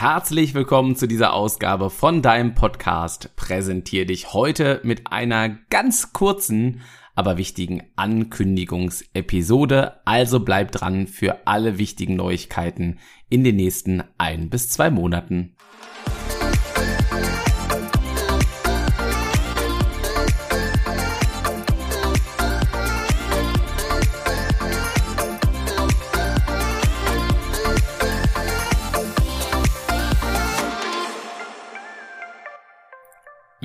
herzlich willkommen zu dieser Ausgabe von deinem Podcast. Präsentiere dich heute mit einer ganz kurzen, aber wichtigen Ankündigungsepisode. Also bleib dran für alle wichtigen Neuigkeiten in den nächsten ein bis zwei Monaten.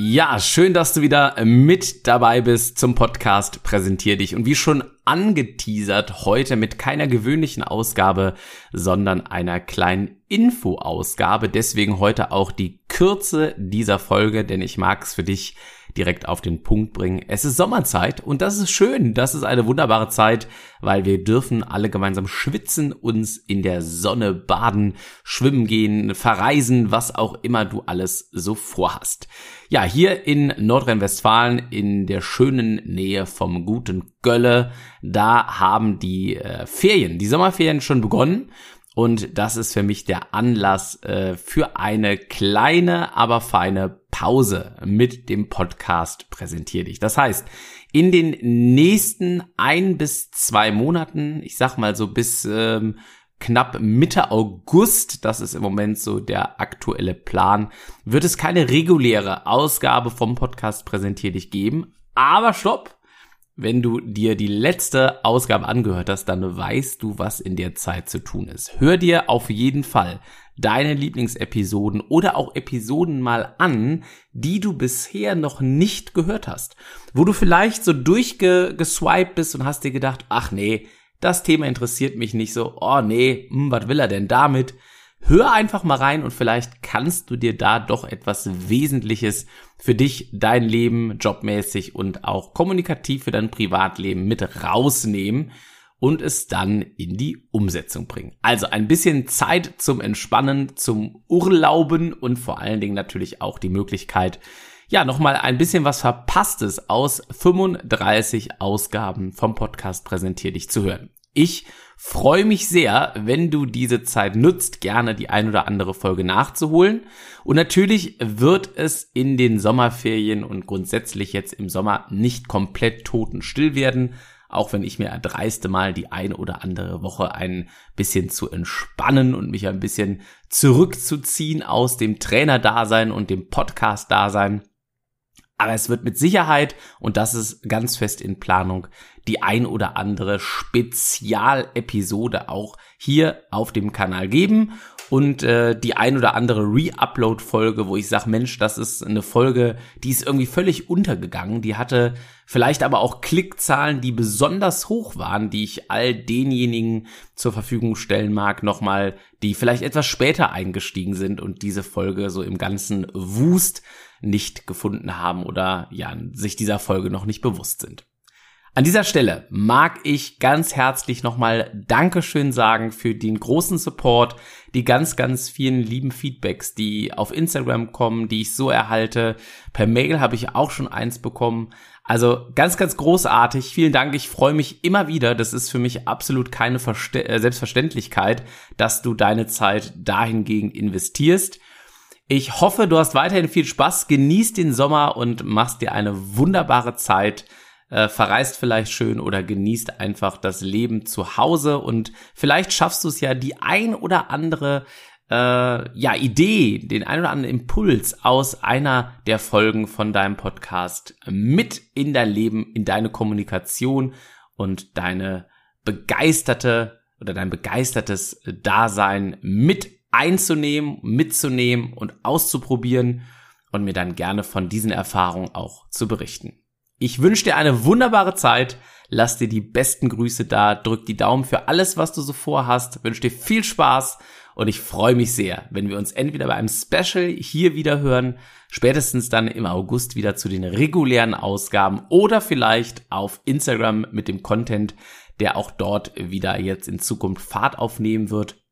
Ja, schön, dass du wieder mit dabei bist zum Podcast Präsentier dich. Und wie schon angeteasert, heute mit keiner gewöhnlichen Ausgabe, sondern einer kleinen Info-Ausgabe. Deswegen heute auch die Kürze dieser Folge, denn ich mag es für dich direkt auf den Punkt bringen. Es ist Sommerzeit und das ist schön. Das ist eine wunderbare Zeit, weil wir dürfen alle gemeinsam schwitzen, uns in der Sonne baden, schwimmen gehen, verreisen, was auch immer du alles so vorhast. Ja, hier in Nordrhein-Westfalen in der schönen Nähe vom guten Gölle, da haben die äh, Ferien, die Sommerferien schon begonnen und das ist für mich der Anlass äh, für eine kleine, aber feine Pause mit dem Podcast Präsentier dich. Das heißt, in den nächsten ein bis zwei Monaten, ich sag mal so bis ähm, knapp Mitte August, das ist im Moment so der aktuelle Plan, wird es keine reguläre Ausgabe vom Podcast Präsentier dich geben. Aber stopp! Wenn du dir die letzte Ausgabe angehört hast, dann weißt du, was in der Zeit zu tun ist. Hör dir auf jeden Fall deine Lieblingsepisoden oder auch Episoden mal an, die du bisher noch nicht gehört hast. Wo du vielleicht so durchgeswiped bist und hast dir gedacht, ach nee, das Thema interessiert mich nicht so, oh nee, hm, was will er denn damit? Hör einfach mal rein und vielleicht kannst du dir da doch etwas Wesentliches für dich, dein Leben, jobmäßig und auch kommunikativ für dein Privatleben mit rausnehmen und es dann in die Umsetzung bringen. Also ein bisschen Zeit zum Entspannen, zum Urlauben und vor allen Dingen natürlich auch die Möglichkeit, ja, nochmal ein bisschen was Verpasstes aus 35 Ausgaben vom Podcast Präsentier dich zu hören. Ich freue mich sehr, wenn du diese Zeit nutzt, gerne die ein oder andere Folge nachzuholen. Und natürlich wird es in den Sommerferien und grundsätzlich jetzt im Sommer nicht komplett totenstill werden, auch wenn ich mir erdreiste mal die ein oder andere Woche ein bisschen zu entspannen und mich ein bisschen zurückzuziehen aus dem Trainerdasein und dem Podcast-Dasein. Aber es wird mit Sicherheit, und das ist ganz fest in Planung, die ein oder andere Spezialepisode auch hier auf dem Kanal geben und äh, die ein oder andere Re-Upload-Folge, wo ich sage, Mensch, das ist eine Folge, die ist irgendwie völlig untergegangen. Die hatte vielleicht aber auch Klickzahlen, die besonders hoch waren, die ich all denjenigen zur Verfügung stellen mag, nochmal, die vielleicht etwas später eingestiegen sind und diese Folge so im ganzen Wust nicht gefunden haben oder ja, sich dieser Folge noch nicht bewusst sind. An dieser Stelle mag ich ganz herzlich nochmal Dankeschön sagen für den großen Support, die ganz, ganz vielen lieben Feedbacks, die auf Instagram kommen, die ich so erhalte. Per Mail habe ich auch schon eins bekommen. Also ganz, ganz großartig. Vielen Dank. Ich freue mich immer wieder. Das ist für mich absolut keine Verste äh, Selbstverständlichkeit, dass du deine Zeit dahingegen investierst. Ich hoffe, du hast weiterhin viel Spaß, genießt den Sommer und machst dir eine wunderbare Zeit äh, verreist vielleicht schön oder genießt einfach das Leben zu Hause und vielleicht schaffst du es ja, die ein oder andere äh, ja, Idee, den ein oder anderen Impuls aus einer der Folgen von deinem Podcast mit in dein Leben, in deine Kommunikation und deine begeisterte oder dein begeistertes Dasein mit einzunehmen, mitzunehmen und auszuprobieren und mir dann gerne von diesen Erfahrungen auch zu berichten. Ich wünsche dir eine wunderbare Zeit. Lass dir die besten Grüße da. Drück die Daumen für alles, was du so vorhast. Wünsche dir viel Spaß und ich freue mich sehr, wenn wir uns entweder bei einem Special hier wieder hören, spätestens dann im August wieder zu den regulären Ausgaben oder vielleicht auf Instagram mit dem Content, der auch dort wieder jetzt in Zukunft Fahrt aufnehmen wird.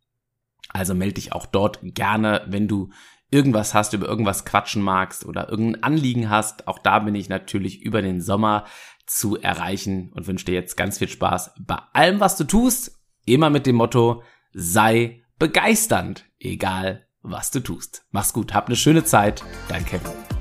Also melde dich auch dort gerne, wenn du irgendwas hast, über irgendwas quatschen magst oder irgendein Anliegen hast, auch da bin ich natürlich über den Sommer zu erreichen und wünsche dir jetzt ganz viel Spaß bei allem, was du tust. Immer mit dem Motto, sei begeisternd, egal was du tust. Mach's gut, hab eine schöne Zeit, dein Kevin.